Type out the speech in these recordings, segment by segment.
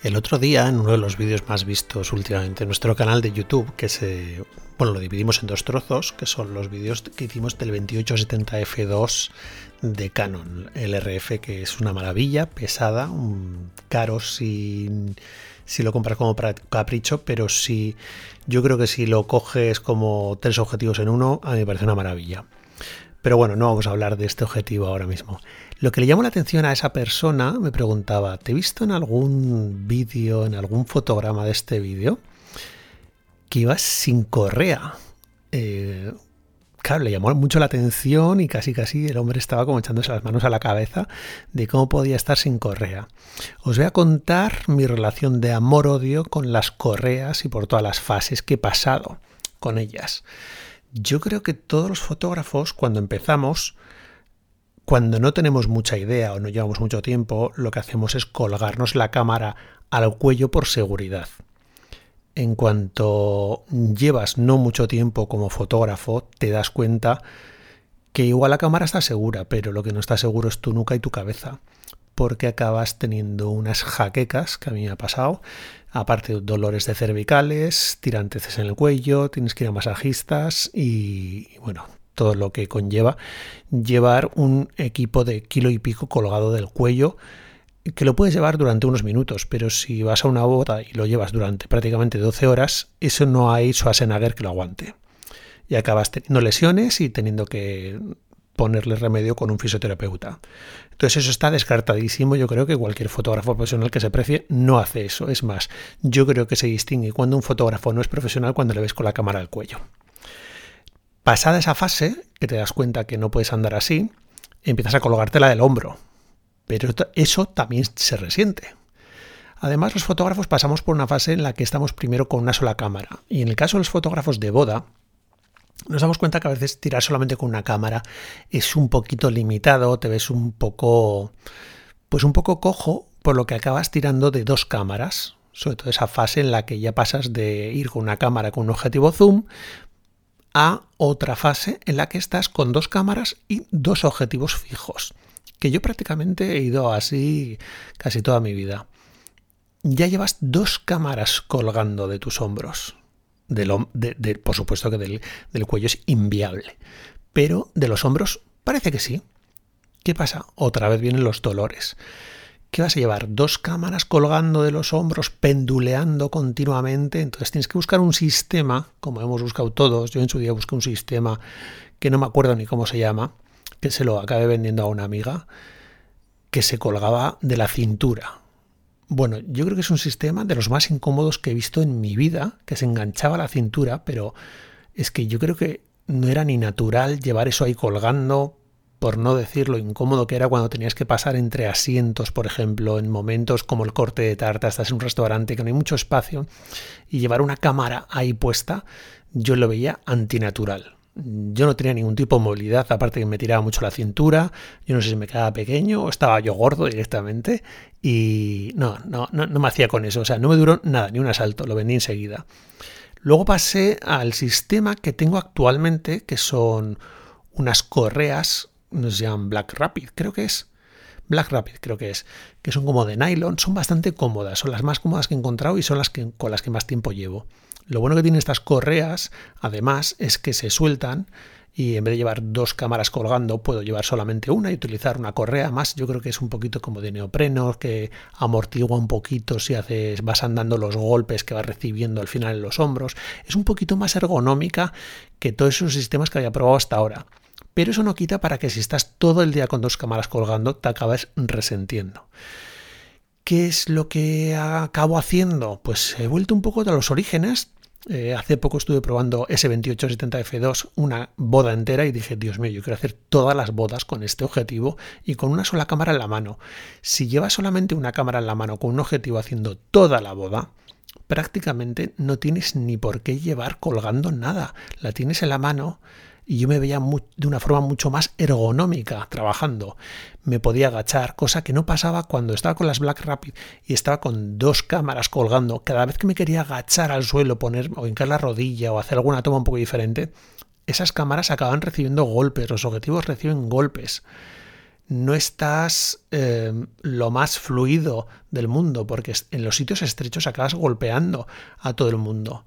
El otro día, en uno de los vídeos más vistos últimamente en nuestro canal de YouTube, que se, bueno, lo dividimos en dos trozos, que son los vídeos que hicimos del 2870F2 de Canon, el RF, que es una maravilla, pesada, caro si lo compras como capricho, pero si yo creo que si lo coges como tres objetivos en uno, a mí me parece una maravilla. Pero bueno, no vamos a hablar de este objetivo ahora mismo. Lo que le llamó la atención a esa persona, me preguntaba, ¿te he visto en algún vídeo, en algún fotograma de este vídeo, que ibas sin correa? Eh, claro, le llamó mucho la atención y casi casi el hombre estaba como echándose las manos a la cabeza de cómo podía estar sin correa. Os voy a contar mi relación de amor-odio con las correas y por todas las fases que he pasado con ellas. Yo creo que todos los fotógrafos, cuando empezamos, cuando no tenemos mucha idea o no llevamos mucho tiempo, lo que hacemos es colgarnos la cámara al cuello por seguridad. En cuanto llevas no mucho tiempo como fotógrafo, te das cuenta que igual la cámara está segura, pero lo que no está seguro es tu nuca y tu cabeza, porque acabas teniendo unas jaquecas, que a mí me ha pasado, aparte dolores de cervicales, tiranteces en el cuello, tienes que ir a masajistas y bueno, todo lo que conlleva llevar un equipo de kilo y pico colgado del cuello que lo puedes llevar durante unos minutos, pero si vas a una boda y lo llevas durante prácticamente 12 horas, eso no hay Schwarzenegger que lo aguante. Y acabas teniendo lesiones y teniendo que ponerle remedio con un fisioterapeuta. Entonces eso está descartadísimo. Yo creo que cualquier fotógrafo profesional que se precie no hace eso. Es más, yo creo que se distingue cuando un fotógrafo no es profesional cuando le ves con la cámara al cuello. Pasada esa fase, que te das cuenta que no puedes andar así, empiezas a colgártela del hombro. Pero eso también se resiente. Además, los fotógrafos pasamos por una fase en la que estamos primero con una sola cámara. Y en el caso de los fotógrafos de boda, nos damos cuenta que a veces tirar solamente con una cámara es un poquito limitado, te ves un poco, pues un poco cojo, por lo que acabas tirando de dos cámaras, sobre todo esa fase en la que ya pasas de ir con una cámara con un objetivo zoom a otra fase en la que estás con dos cámaras y dos objetivos fijos, que yo prácticamente he ido así casi toda mi vida. Ya llevas dos cámaras colgando de tus hombros por supuesto que del, del cuello es inviable. Pero de los hombros parece que sí. ¿Qué pasa? Otra vez vienen los dolores. ¿Qué vas a llevar? Dos cámaras colgando de los hombros, penduleando continuamente. Entonces tienes que buscar un sistema, como hemos buscado todos. Yo en su día busqué un sistema que no me acuerdo ni cómo se llama, que se lo acabé vendiendo a una amiga, que se colgaba de la cintura. Bueno, yo creo que es un sistema de los más incómodos que he visto en mi vida, que se enganchaba a la cintura, pero es que yo creo que no era ni natural llevar eso ahí colgando, por no decir lo incómodo que era cuando tenías que pasar entre asientos, por ejemplo, en momentos como el corte de tarta, estás en un restaurante que no hay mucho espacio, y llevar una cámara ahí puesta, yo lo veía antinatural yo no tenía ningún tipo de movilidad, aparte que me tiraba mucho la cintura, yo no sé si me quedaba pequeño o estaba yo gordo directamente y no, no, no, me hacía con eso, o sea, no me duró nada, ni un asalto, lo vendí enseguida. Luego pasé al sistema que tengo actualmente, que son unas correas, nos llaman Black Rapid, creo que es. Black Rapid creo que es, que son como de nylon, son bastante cómodas, son las más cómodas que he encontrado y son las que, con las que más tiempo llevo. Lo bueno que tienen estas correas, además, es que se sueltan y en vez de llevar dos cámaras colgando, puedo llevar solamente una y utilizar una correa más. Yo creo que es un poquito como de neopreno, que amortigua un poquito si haces, vas andando los golpes que vas recibiendo al final en los hombros. Es un poquito más ergonómica que todos esos sistemas que había probado hasta ahora. Pero eso no quita para que si estás todo el día con dos cámaras colgando, te acabes resentiendo. ¿Qué es lo que acabo haciendo? Pues he vuelto un poco a los orígenes, eh, hace poco estuve probando S2870F2, una boda entera, y dije, Dios mío, yo quiero hacer todas las bodas con este objetivo y con una sola cámara en la mano. Si llevas solamente una cámara en la mano con un objetivo haciendo toda la boda, prácticamente no tienes ni por qué llevar colgando nada. La tienes en la mano y yo me veía de una forma mucho más ergonómica trabajando. Me podía agachar, cosa que no pasaba cuando estaba con las Black Rapid y estaba con dos cámaras colgando. Cada vez que me quería agachar al suelo, poner o hincar la rodilla o hacer alguna toma un poco diferente, esas cámaras acaban recibiendo golpes, los objetivos reciben golpes. no estás eh, lo más fluido del mundo, porque en los sitios estrechos acabas golpeando a todo el mundo.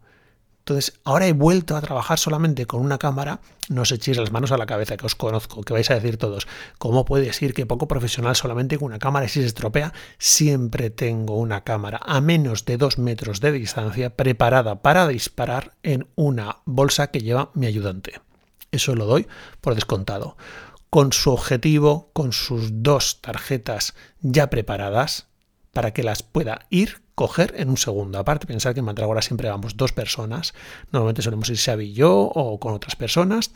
Entonces, ahora he vuelto a trabajar solamente con una cámara. No os echéis las manos a la cabeza, que os conozco, que vais a decir todos. ¿Cómo puede decir que poco profesional solamente con una cámara si se estropea? Siempre tengo una cámara a menos de dos metros de distancia preparada para disparar en una bolsa que lleva mi ayudante. Eso lo doy por descontado. Con su objetivo, con sus dos tarjetas ya preparadas para que las pueda ir coger en un segundo. Aparte, pensar que en Mandragora siempre vamos dos personas. Normalmente solemos ir Xavi y yo o con otras personas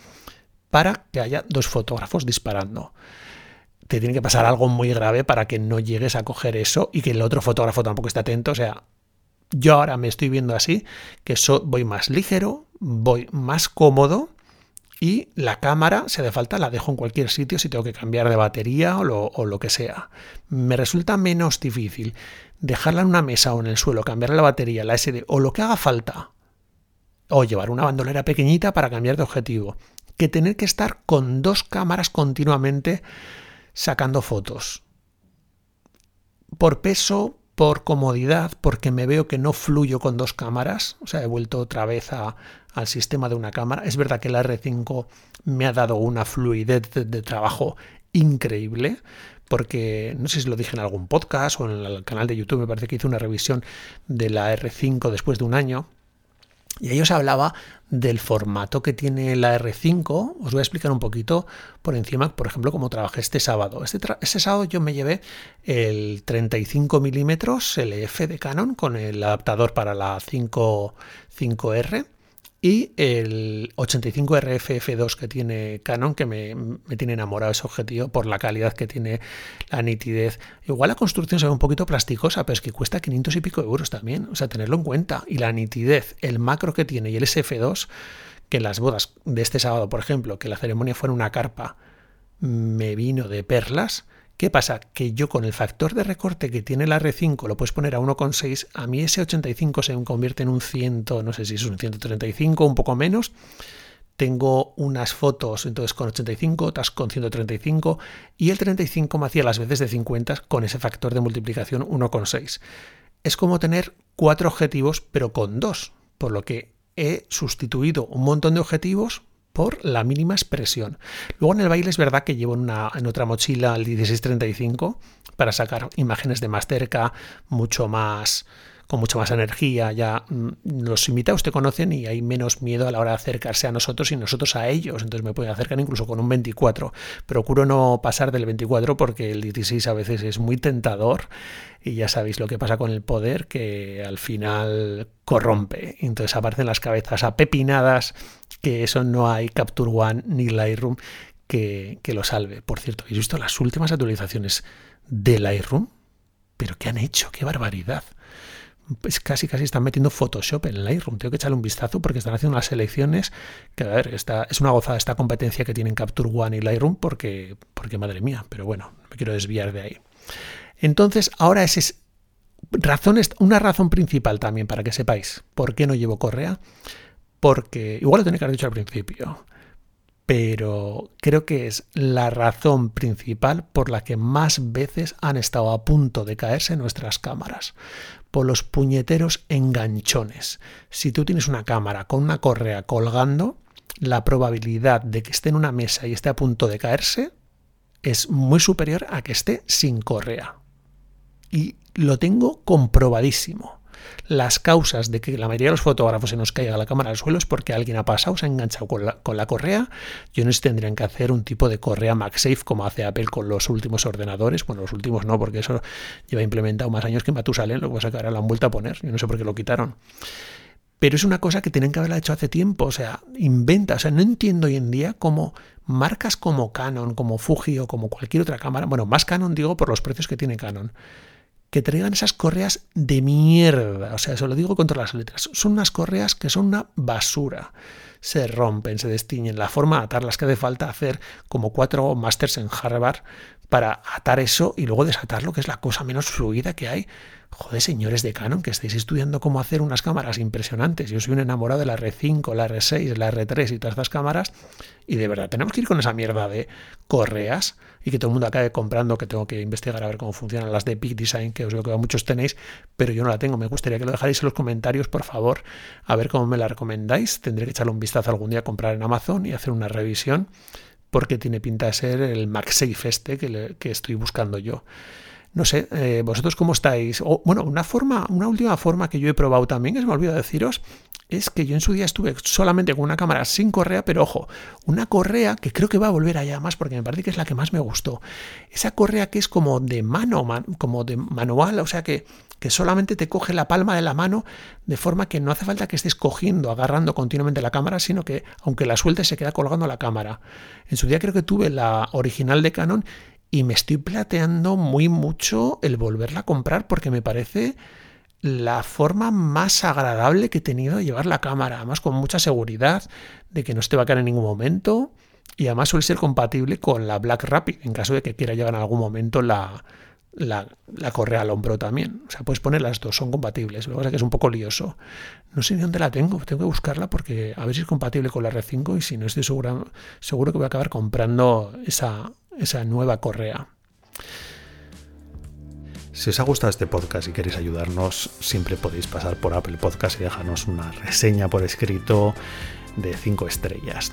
para que haya dos fotógrafos disparando. Te tiene que pasar algo muy grave para que no llegues a coger eso y que el otro fotógrafo tampoco esté atento. O sea, yo ahora me estoy viendo así, que voy más ligero, voy más cómodo y la cámara, si hace falta, la dejo en cualquier sitio si tengo que cambiar de batería o lo, o lo, que sea. Me resulta menos difícil dejarla en una mesa o en el suelo, cambiarle la batería, la SD o lo que haga falta, o llevar una bandolera pequeñita para cambiar de objetivo, que tener que estar con dos cámaras continuamente sacando fotos. Por peso, por comodidad, porque me veo que no fluyo con dos cámaras, o sea, he vuelto otra vez al sistema de una cámara. Es verdad que la R5 me ha dado una fluidez de trabajo increíble, porque no sé si lo dije en algún podcast o en el canal de YouTube, me parece que hice una revisión de la R5 después de un año. Y ahí os hablaba del formato que tiene la R5. Os voy a explicar un poquito por encima, por ejemplo, cómo trabajé este sábado. Este, este sábado yo me llevé el 35 milímetros LF de Canon con el adaptador para la 5, 5R y el 85 RFF2 que tiene Canon, que me, tiene enamorado ese objetivo por la calidad que tiene, la nitidez. Igual la construcción se ve un poquito plasticosa, pero es que cuesta 500 y pico euros también, o sea, tenerlo en cuenta. Y la nitidez, el macro que tiene y el SF2, que las bodas de este sábado, por ejemplo, que la ceremonia fuera una carpa, me vino de perlas ¿Qué pasa? Que yo con el factor de recorte que tiene la R5 lo puedes poner a 1,6, a mí ese 85 se convierte en un 100, no sé si es un 135, un poco menos. Tengo unas fotos entonces con 85, otras con 135 y el 35 me hacía las veces de 50 con ese factor de multiplicación 1,6. Es como tener cuatro objetivos pero con dos, por lo que he sustituido un montón de objetivos por la mínima expresión. Luego en el baile es verdad que llevo en, otra mochila el 1635 para sacar imágenes de más cerca, mucho más con mucha más energía, ya mm, los invitados te conocen y hay menos miedo a la hora de acercarse a nosotros y nosotros a ellos, entonces me pueden acercar incluso con un 24. Procuro no pasar del 24 porque el 16 a veces es muy tentador y ya sabéis lo que pasa con el poder que al final corrompe, entonces aparecen las cabezas apepinadas que eso no hay Capture One ni Lightroom que, que lo salve. Por cierto, ¿habéis visto las últimas actualizaciones de Lightroom? ¿Pero qué han hecho? ¡Qué barbaridad! Pues casi casi están metiendo Photoshop en Lightroom. Tengo que echarle un vistazo porque están haciendo unas selecciones que, a ver, es una gozada esta competencia que tienen Capture One y Lightroom porque, porque madre mía, pero bueno, me quiero desviar de ahí. Entonces, ahora esa es una razón principal también para que sepáis por qué no llevo correa, porque igual lo tenía que haber dicho al principio, pero creo que es la razón principal por la que más veces han estado a punto de caerse nuestras cámaras por los puñeteros enganchones. Si tú tienes una cámara con una correa colgando, la probabilidad de que esté en una mesa y esté a punto de caerse es muy superior a que esté sin correa. Y lo tengo comprobadísimo las causas de que la mayoría de los fotógrafos se nos caiga la cámara al suelo es porque alguien ha pasado, se ha enganchado con la, con la correa. Yo no sé tendrían que hacer un tipo de correa MagSafe como hace Apple con los últimos ordenadores. Bueno, los últimos no, porque eso lleva implementado más años que Matusalén, lo que pasa que ahora la han vuelto a poner. Yo no sé por qué lo quitaron pero es una cosa que tienen que haberla hecho hace tiempo, o sea, inventa, o sea, no entiendo hoy en día cómo marcas como Canon, como Fuji o como cualquier otra cámara, bueno, más Canon digo por los precios que tiene Canon, que traigan esas correas de mierda. O sea, eso lo digo contra las letras. Son unas correas que son una basura. se rompen, se destiñen, la forma de atarlas, que hace falta hacer como cuatro másters en Harvard para atar eso y luego desatarlo, que es la cosa menos fluida que hay. Joder, señores de Canon, que estáis estudiando cómo hacer unas cámaras impresionantes. Yo soy un enamorado de la R5, la R6, la R3 y todas estas cámaras. Y de verdad, tenemos que ir con esa mierda de correas y que todo el mundo acabe comprando, que tengo que investigar a ver cómo funcionan las de Peak Design, que os veo que muchos tenéis, pero yo no la tengo. Me gustaría que lo dejarais en los comentarios, por favor, a ver cómo me la recomendáis. Tendré que echarle un vistazo algún día a comprar en Amazon y hacer una revisión, porque tiene pinta de ser el MagSafe este que estoy buscando yo. No sé, eh, vosotros cómo estáis. Bueno, una forma, una última forma que yo he probado también, que se me olvidó deciros, es que yo en su día estuve solamente con una cámara sin correa, pero ojo, una correa que creo que va a volver allá más porque me parece que es la que más me gustó. Esa correa que es como de mano, como de manual, o sea que, que solamente te coge la palma de la mano de forma que no hace falta que estés cogiendo, agarrando continuamente la cámara, sino que aunque la sueltes se queda colgando la cámara. En su día creo que tuve la original de Canon y me estoy plateando muy mucho el volverla a comprar porque me parece la forma más agradable que he tenido de llevar la cámara, además con mucha seguridad de que no se te en ningún momento y además suele ser compatible con la Black Rapid en caso de que quiera llevar en algún momento la, la, correa al hombro también. O sea, puedes poner las dos, son compatibles. Lo que pasa es que es un poco lioso. No sé ni dónde la tengo, tengo que buscarla porque a ver si es compatible con la R5 y si no estoy seguro, seguro que voy a acabar comprando esa, esa nueva correa. Si os ha gustado este podcast y queréis ayudarnos, siempre podéis pasar por Apple Podcast y dejarnos una reseña por escrito de 5 estrellas.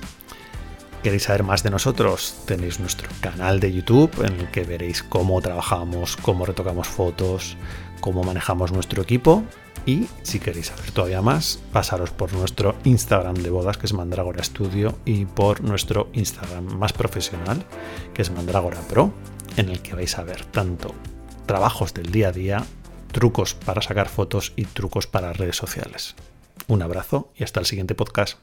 ¿Queréis saber más de nosotros? Tenéis nuestro canal de YouTube en el que veréis cómo trabajamos, cómo retocamos fotos, cómo manejamos nuestro equipo. Y si queréis saber todavía más, pasaros por nuestro Instagram de bodas, que es Mandragora Studio, y por nuestro Instagram más profesional, que es Mandragora Pro, en el que vais a ver tanto trabajos del día a día, trucos para sacar fotos y trucos para redes sociales. Un abrazo y hasta el siguiente podcast.